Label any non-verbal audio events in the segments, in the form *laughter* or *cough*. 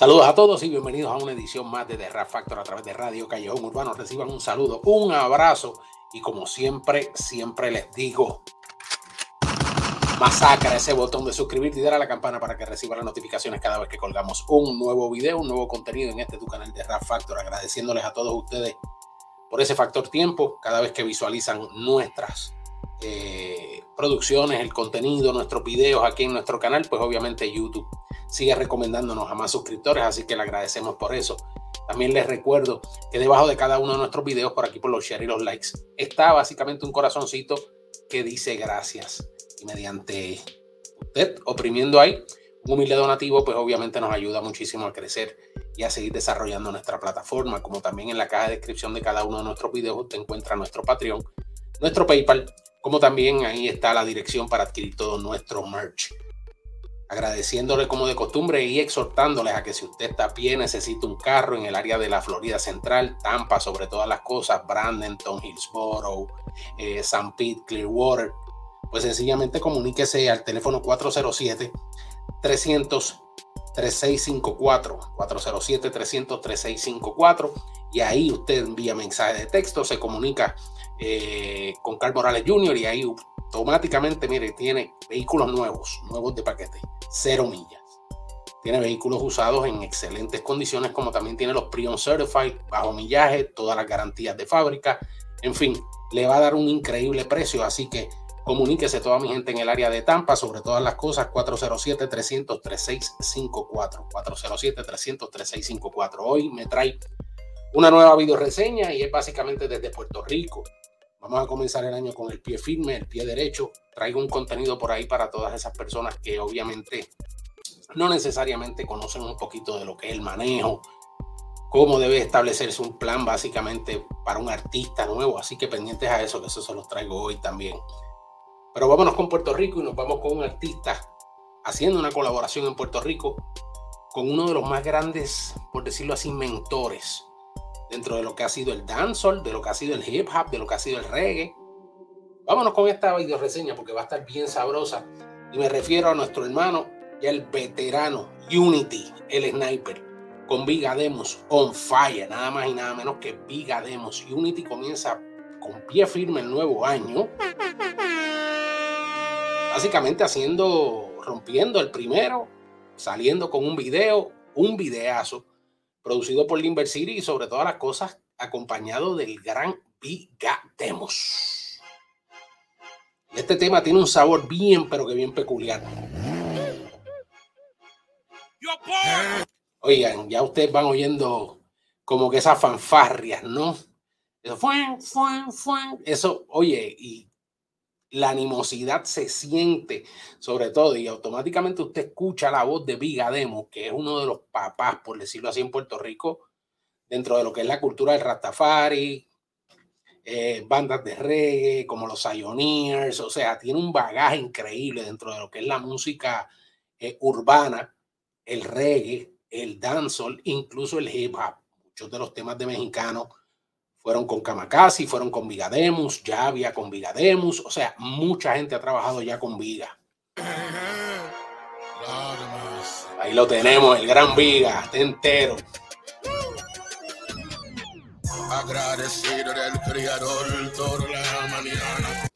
Saludos a todos y bienvenidos a una edición más de The Rap Factor a través de Radio Callejón Urbano. Reciban un saludo, un abrazo y como siempre, siempre les digo, masacra ese botón de suscribirte y dar a la campana para que reciba las notificaciones cada vez que colgamos un nuevo video, un nuevo contenido en este tu canal de Rap Factor. Agradeciéndoles a todos ustedes por ese factor tiempo cada vez que visualizan nuestras eh, producciones, el contenido, nuestros videos aquí en nuestro canal, pues obviamente YouTube sigue recomendándonos a más suscriptores, así que le agradecemos por eso. También les recuerdo que debajo de cada uno de nuestros videos, por aquí por los share y los likes, está básicamente un corazoncito que dice gracias. Y mediante usted oprimiendo ahí un humilde donativo, pues obviamente nos ayuda muchísimo a crecer y a seguir desarrollando nuestra plataforma. Como también en la caja de descripción de cada uno de nuestros videos, usted encuentra nuestro Patreon, nuestro PayPal, como también ahí está la dirección para adquirir todo nuestro merch agradeciéndole como de costumbre y exhortándoles a que si usted está a pie, necesita un carro en el área de la Florida Central, Tampa, sobre todas las cosas, Brandenton, Hillsborough, eh, San Pete, Clearwater, pues sencillamente comuníquese al teléfono 407 300 3654 407 300 3654 y ahí usted envía mensaje de texto, se comunica eh, con Carl Morales Jr. y ahí automáticamente, mire, tiene vehículos nuevos, nuevos de paquete, cero millas. Tiene vehículos usados en excelentes condiciones, como también tiene los Prion Certified, bajo millaje, todas las garantías de fábrica. En fin, le va a dar un increíble precio, así que comuníquese toda mi gente en el área de Tampa sobre todas las cosas 407-300-3654 407-300-3654 hoy me trae una nueva video reseña y es básicamente desde Puerto Rico Vamos a comenzar el año con el pie firme, el pie derecho. Traigo un contenido por ahí para todas esas personas que obviamente no necesariamente conocen un poquito de lo que es el manejo, cómo debe establecerse un plan básicamente para un artista nuevo. Así que pendientes a eso, que eso se los traigo hoy también. Pero vámonos con Puerto Rico y nos vamos con un artista haciendo una colaboración en Puerto Rico con uno de los más grandes, por decirlo así, mentores dentro de lo que ha sido el dancehall, de lo que ha sido el hip hop, de lo que ha sido el reggae. Vámonos con esta video reseña porque va a estar bien sabrosa. Y me refiero a nuestro hermano y el veterano Unity, el sniper, con Vigademos on fire, nada más y nada menos que Vigademos. Unity comienza con pie firme el nuevo año. Básicamente haciendo, rompiendo el primero, saliendo con un video, un videazo producido por Limber City y sobre todas las cosas acompañado del gran Demos. Y este tema tiene un sabor bien, pero que bien peculiar. Oigan, ya ustedes van oyendo como que esas fanfarrias, ¿no? Eso fue, fue, fue. Eso, oye, y la animosidad se siente sobre todo y automáticamente usted escucha la voz de Vigademo, que es uno de los papás, por decirlo así, en Puerto Rico, dentro de lo que es la cultura del Rastafari, eh, bandas de reggae como los Ioneers, o sea, tiene un bagaje increíble dentro de lo que es la música eh, urbana, el reggae, el dancehall, incluso el hip hop. Muchos de los temas de mexicanos fueron con Kamakasi, fueron con Vigademus, ya había con Vigademus, o sea, mucha gente ha trabajado ya con Viga. Ahí lo tenemos, el gran Viga, está entero. Agradecido del criador toda la mañana.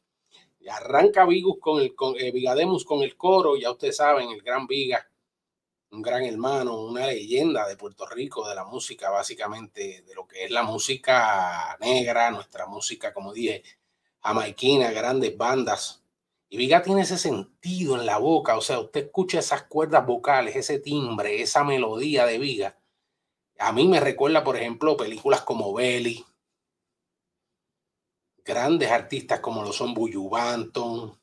Y arranca Vigus con el con, eh, Vigademus con el coro, ya ustedes saben, el gran Viga un gran hermano, una leyenda de Puerto Rico, de la música, básicamente, de lo que es la música negra, nuestra música, como dije, jamaiquina, grandes bandas. Y Viga tiene ese sentido en la boca, o sea, usted escucha esas cuerdas vocales, ese timbre, esa melodía de Viga. A mí me recuerda, por ejemplo, películas como Belly, grandes artistas como lo son Buju Banton.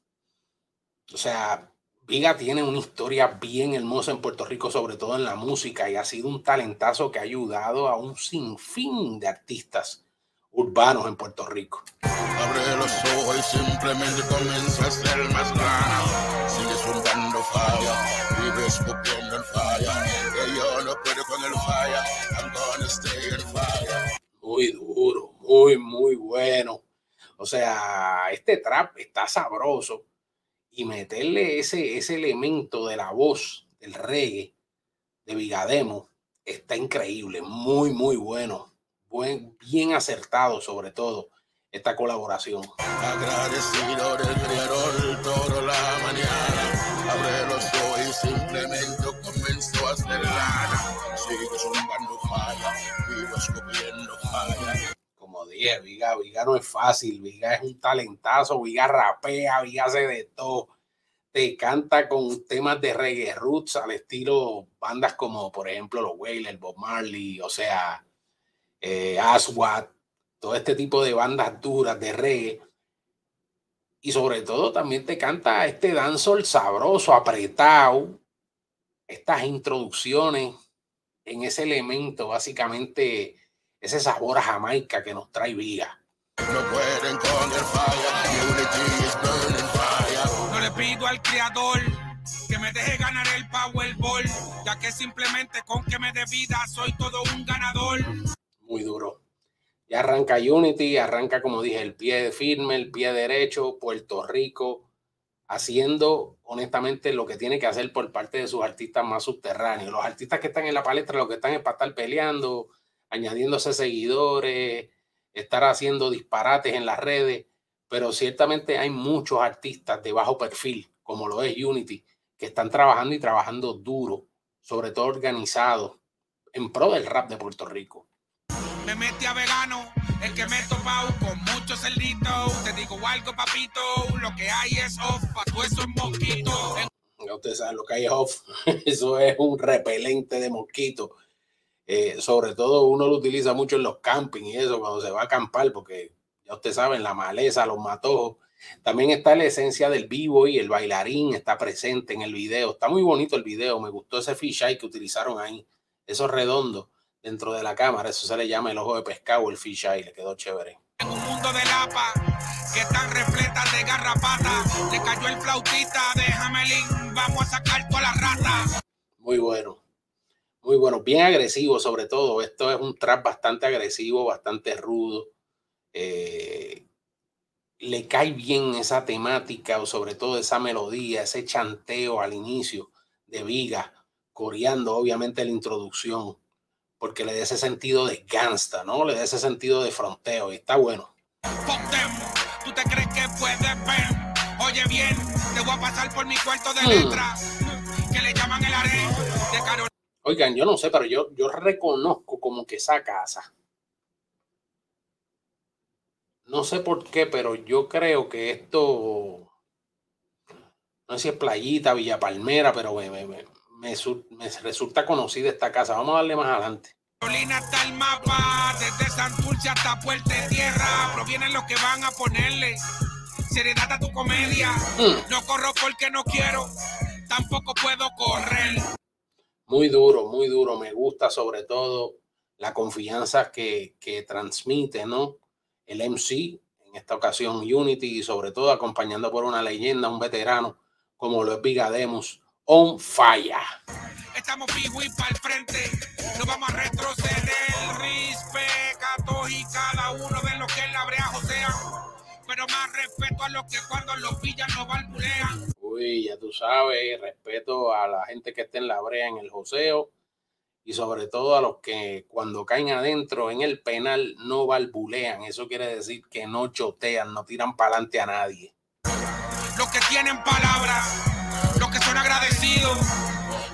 O sea, Viga tiene una historia bien hermosa en Puerto Rico, sobre todo en la música, y ha sido un talentazo que ha ayudado a un sinfín de artistas urbanos en Puerto Rico. Abre los ojos y simplemente comienza a ser más claro. Sigues juntando falla, vives copiando el falla. Que yo no puedo con el falla, I'm gonna stay in fire. Muy duro, muy, muy bueno. O sea, este trap está sabroso y meterle ese, ese elemento de la voz del reggae de Vigademo está increíble, muy, muy bueno, buen, bien acertado sobre todo esta colaboración. Agradecido del creador toda la mañana, abre los ojos y simplemente comenzó a hacer lana. Sigue zumbando falla, vivo escupiendo falla. Como dije, Viga, Viga no es fácil, Viga es un talentazo, Viga rapea, Viga hace de todo te canta con temas de reggae roots al estilo bandas como por ejemplo los Wailers, Bob Marley, o sea, eh, Aswad, todo este tipo de bandas duras de reggae. Y sobre todo también te canta este dancehall sabroso, apretado, estas introducciones en ese elemento, básicamente ese sabor a Jamaica que nos trae Viga. No pueden con pido al creador que me deje ganar el Powerball, ya que simplemente con que me dé vida soy todo un ganador. Muy duro. Ya arranca Unity, arranca como dije el pie firme, el pie derecho, Puerto Rico, haciendo honestamente lo que tiene que hacer por parte de sus artistas más subterráneos. Los artistas que están en la palestra lo que están es para estar peleando, añadiéndose seguidores, estar haciendo disparates en las redes pero ciertamente hay muchos artistas de bajo perfil, como lo es Unity, que están trabajando y trabajando duro, sobre todo organizado, en pro del rap de Puerto Rico. Me metí a vegano, el que me he topado con muchos cerditos. Te digo algo, papito, lo que hay es off, pa' tú eso es mosquito. Ya ustedes saben lo que hay es off, *laughs* eso es un repelente de mosquito. Eh, sobre todo uno lo utiliza mucho en los campings y eso, cuando se va a acampar, porque ya ustedes saben, la maleza, los matojos. También está la esencia del vivo y el bailarín está presente en el video. Está muy bonito el video, me gustó ese fisheye que utilizaron ahí, eso redondo dentro de la cámara, eso se le llama el ojo de pescado, el fisheye, le quedó chévere. En un mundo de lapa que están repletas de garrapata, le cayó el flautista de Jamelín, vamos a sacar. Muy bueno, muy bueno, bien agresivo sobre todo. Esto es un trap bastante agresivo, bastante rudo eh, le cae bien esa temática o sobre todo esa melodía, ese chanteo al inicio de Viga, coreando obviamente la introducción, porque le da ese sentido de gangsta, ¿no? Le da ese sentido de fronteo y está bueno. ¿Tú te crees que puedes ver? Oye bien, te voy a pasar por mi cuarto de hmm. letra, que le llaman el harén de Oigan, yo no sé, pero yo, yo reconozco como que esa casa no sé por qué, pero yo creo que esto, no sé si es Playita, Villa Palmera, pero me, me, me, resulta conocida esta casa. Vamos a darle más adelante. Carolina está el mapa, desde Santurce hasta Puerta Tierra, provienen los que van a ponerle seriedad a tu comedia. Mm. No corro porque no quiero, tampoco puedo correr. Muy duro, muy duro. Me gusta sobre todo la confianza que, que transmite, ¿no? el MC, en esta ocasión Unity, y sobre todo acompañando por una leyenda, un veterano como lo es Vigademus, on fire. Estamos vivos y para el frente, no vamos a retroceder, respeto y cada uno de los que la brea josean, pero más respeto a los que cuando los pillan no balbulean. Uy, ya tú sabes, respeto a la gente que esté en la brea en el joseo y sobre todo a los que cuando caen adentro en el penal no balbulean. Eso quiere decir que no chotean, no tiran para adelante a nadie. Los que tienen palabras, los que son agradecidos,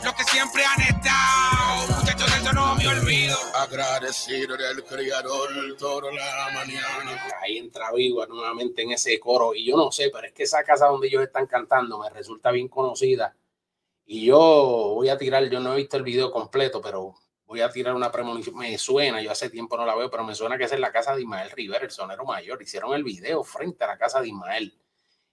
los que siempre han estado, no me olvido. Agradecido del Creador toda la mañana. Ahí entra Viva nuevamente en ese coro y yo no sé, pero es que esa casa donde ellos están cantando me resulta bien conocida y yo voy a tirar, yo no he visto el video completo, pero voy a tirar una premonición. Me suena, yo hace tiempo no la veo, pero me suena que es en la casa de Ismael Rivera, el sonero mayor. Hicieron el video frente a la casa de Ismael.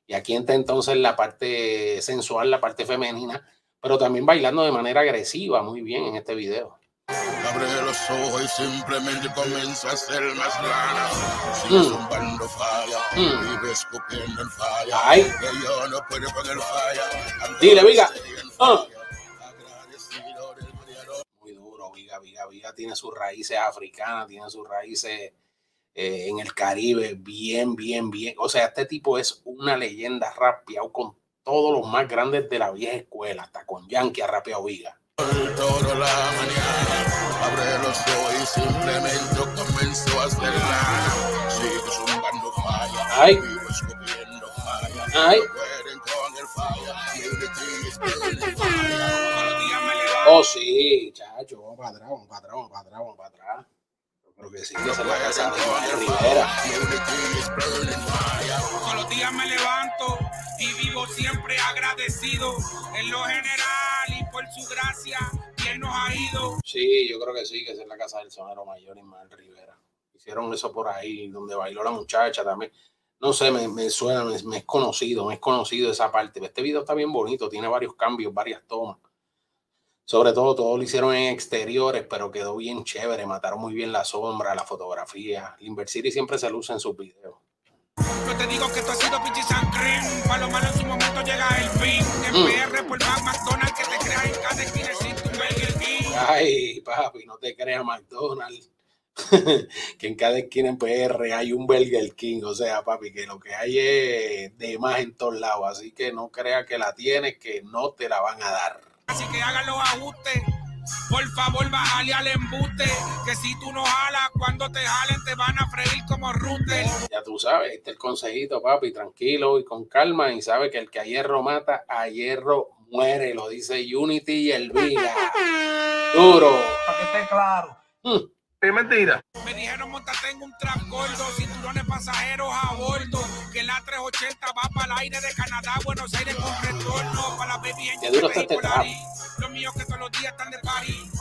Y aquí está entonces la parte sensual, la parte femenina, pero también bailando de manera agresiva, muy bien en este video. Abre los ojos y simplemente comienza a ser más lana. Sigue mm. zumbando falla, mm. vive escupiendo el falla. Ay. Que yo no puedo con el falla. Dile, Viga. Ah. Muy duro, Viga, Viga, Viga tiene sus raíces africanas, tiene sus raíces eh, en el Caribe, bien, bien, bien. O sea, este tipo es una leyenda rapeado con todos los más grandes de la vieja escuela, hasta con Yankee ha rapeado Viga. Toda la mañana. simplemente comenzó a hacerla. Sigo zumbando falla. Ay. Ay. Oh, sí, chacho, vamos para atrás, vamos para atrás, vamos para atrás, vamos para atrás. Creo que sí, que es la casa de Rivera. Todos los días me levanto y vivo siempre agradecido en lo general y por su gracia, quien nos ha ido. Sí, yo creo que sí, que es la casa del sonero mayor Ismael Rivera. Hicieron eso por ahí, donde bailó la muchacha también. No sé, me, me suena, me, me, es conocido, me es conocido esa parte. Este video está bien bonito, tiene varios cambios, varias tomas. Sobre todo, todo lo hicieron en exteriores, pero quedó bien chévere. Mataron muy bien la sombra, la fotografía. Limber City siempre se luce en sus videos. Yo te digo que esto ha sido pinche cream. Para lo malo en su momento llega el fin. En mm. PR por McDonald's Ay, papi, no te creas McDonald's. *laughs* que en cada esquina en PR hay un Burger King. O sea, papi, que lo que hay es de más en todos lados. Así que no creas que la tienes, que no te la van a dar. Así que hagan los ajustes. Por favor, bájale al embuste. Que si tú no jalas, cuando te jalen, te van a freír como rute. Ya tú sabes, este es el consejito, papi. Tranquilo y con calma. Y sabe que el que a hierro mata, a hierro muere. Lo dice Unity y el Vila. *laughs* Duro. Para que esté claro. Mm. Es mentira. Me dijeron montate en un trap gordo, cinturones pasajeros a bordo. Que la 380 va para el aire de Canadá, Buenos Aires con retorno. Para la baby en duro está este trap. Los míos que todos los días están de París.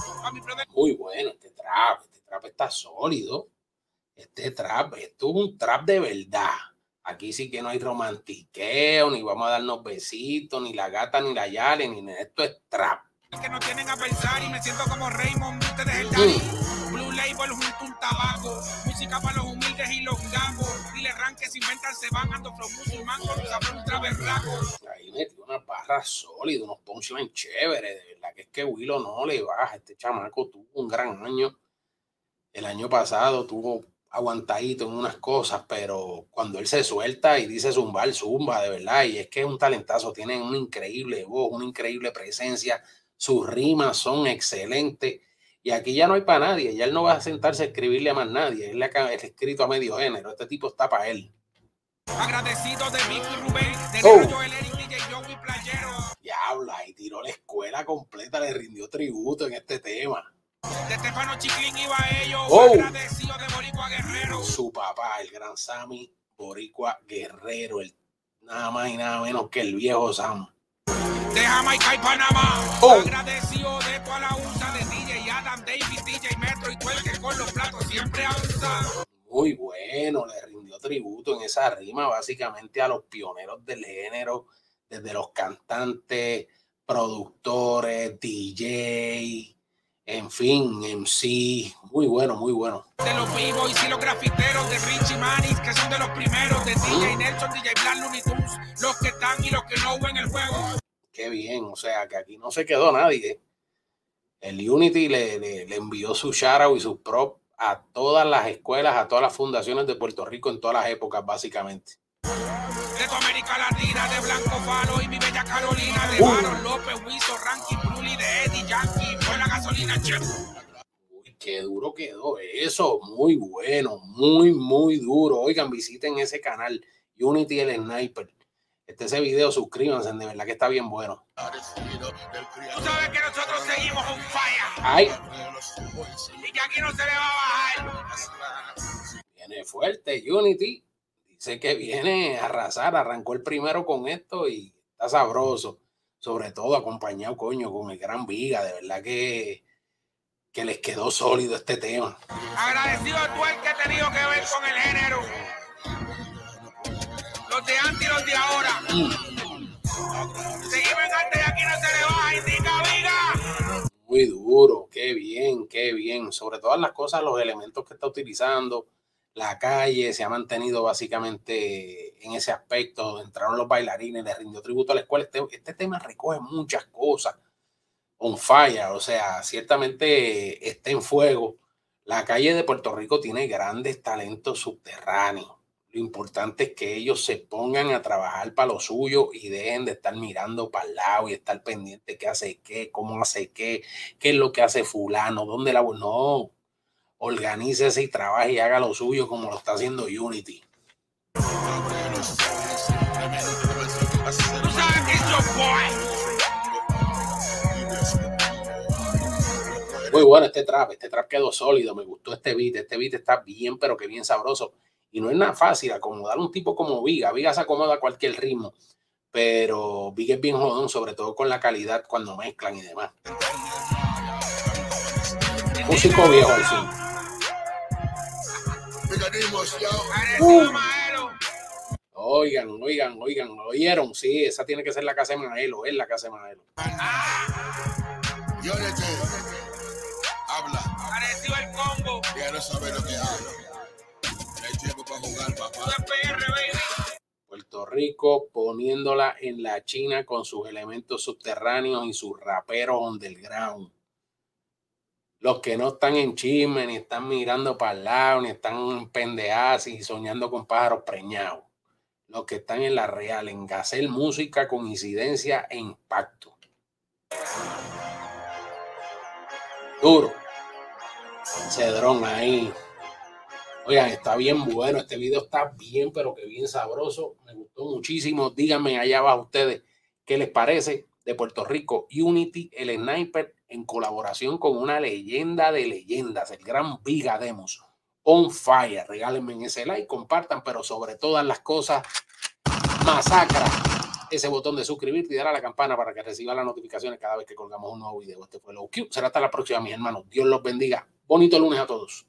Muy bueno este trap. Este trap está sólido. Este trap, esto es un trap de verdad. Aquí sí que no hay romantiqueo, ni vamos a darnos besitos, ni la gata, ni la yale, ni esto es trap. Que no tienen a pensar y me siento como Raymond, ustedes el mm label junto un tabaco. Música para los humildes y los gambos. Dile ran que se inventan, se van, ando flow musulmán con los sabor ultra berraco. Ahí metió una barra sólida, unos punchlines chéveres. De verdad que es que Willow no le baja. Este chamaco tuvo un gran año. El año pasado tuvo aguantadito en unas cosas, pero cuando él se suelta y dice zumbar, zumba, de verdad. Y es que es un talentazo, tiene una increíble voz, una increíble presencia. Sus rimas son excelentes y aquí ya no hay para nadie, ya él no va a sentarse a escribirle a más nadie, él le ha escrito a medio género, este tipo está para él. Agradecido de Vicky Rubén, de oh. Joel Eric, DJ Joey Playero. Diabla, y tiró la escuela completa, le rindió tributo en este tema. De Stefano Chiclin iba a ellos, oh. agradecido de Boricua Guerrero. Su papá, el gran Sammy Boricua Guerrero, el, nada más y nada menos que el viejo Sam. De Jamaica y Panamá, oh. agradecido de toda la USA de David, DJ Metro y que con los platos siempre Muy bueno, le rindió tributo en esa rima básicamente a los pioneros del género, desde los cantantes, productores, DJ, en fin, MC, muy bueno, muy bueno. De los vivos y los grafiteros de Richie Manis, que son de los primeros, de DJ Nelson, DJ Black Looney Tunes, los que están y los que no ven el juego. Qué bien, o sea que aquí no se quedó nadie el Unity le, le, envió su shoutout y su prop a todas las escuelas, a todas las fundaciones de Puerto Rico en todas las épocas, básicamente. De tu América Latina, de Blanco Falo y mi bella Carolina, de. López, Wiso, Ranky, Bruli, de Eddie Yankee, por la gasolina, chef. Uy, qué duro quedó eso, muy bueno, muy, muy duro. Oigan, visiten ese canal, Unity el Sniper este ese video, suscríbanse, de verdad que está bien bueno. Tú sabes que nosotros seguimos un falla. Ay. Y que aquí no se le va a bajar. Viene fuerte, Unity. Dice que viene a arrasar, arrancó el primero con esto y está sabroso. Sobre todo acompañado, coño, con el gran Viga. De verdad que, que les quedó sólido este tema. Agradecido a tú el que ha tenido que ver con el género los de antes y los de ahora. Seguimos en arte y aquí no se le baja, indica viga. Muy duro, qué bien, qué bien. Sobre todas las cosas, los elementos que está utilizando, la calle se ha mantenido básicamente en ese aspecto. Entraron los bailarines, le rindió tributo a la escuela. Este, este tema recoge muchas cosas. On fire, o sea, ciertamente está en fuego. La calle de Puerto Rico tiene grandes talentos subterráneos lo importante es que ellos se pongan a trabajar para lo suyo y dejen de estar mirando para el lado y estar pendiente qué hace qué, cómo hace qué, qué es lo que hace fulano, dónde la... No, organícese y trabaje y haga lo suyo como lo está haciendo Unity. Muy bueno este trap, este trap quedó sólido, me gustó este beat, este beat está bien, pero que bien sabroso. Y no es nada fácil acomodar un tipo como Viga. Viga se acomoda a cualquier ritmo, pero Viga es bien jodón, sobre todo con la calidad cuando mezclan y demás. Músico viejo al fin. Oigan, oigan, oigan, ¿lo oyeron? Sí, esa tiene que ser la casa de Maelo, es la casa de. Yo le habla. Parecido el combo. Quiero saber lo que hablo. Puerto Rico poniéndola en la China con sus elementos subterráneos y sus raperos underground. Los que no están en chisme, ni están mirando para el lado, ni están pendeadas y soñando con pájaros preñados los que están en la real, en hacer música con incidencia e impacto. Duro. Cedrón ahí. Oigan, está bien bueno. Este video está bien, pero que bien sabroso. Me gustó muchísimo. Díganme allá abajo ustedes qué les parece de Puerto Rico. Unity, el sniper, en colaboración con una leyenda de leyendas, el gran Viga Demos on fire. Regálenme ese like, compartan, pero sobre todas las cosas, masacra ese botón de suscribirte y dar a la campana para que reciba las notificaciones cada vez que colgamos un nuevo video. Este fue lo Será hasta la próxima, mis hermanos. Dios los bendiga. Bonito lunes a todos.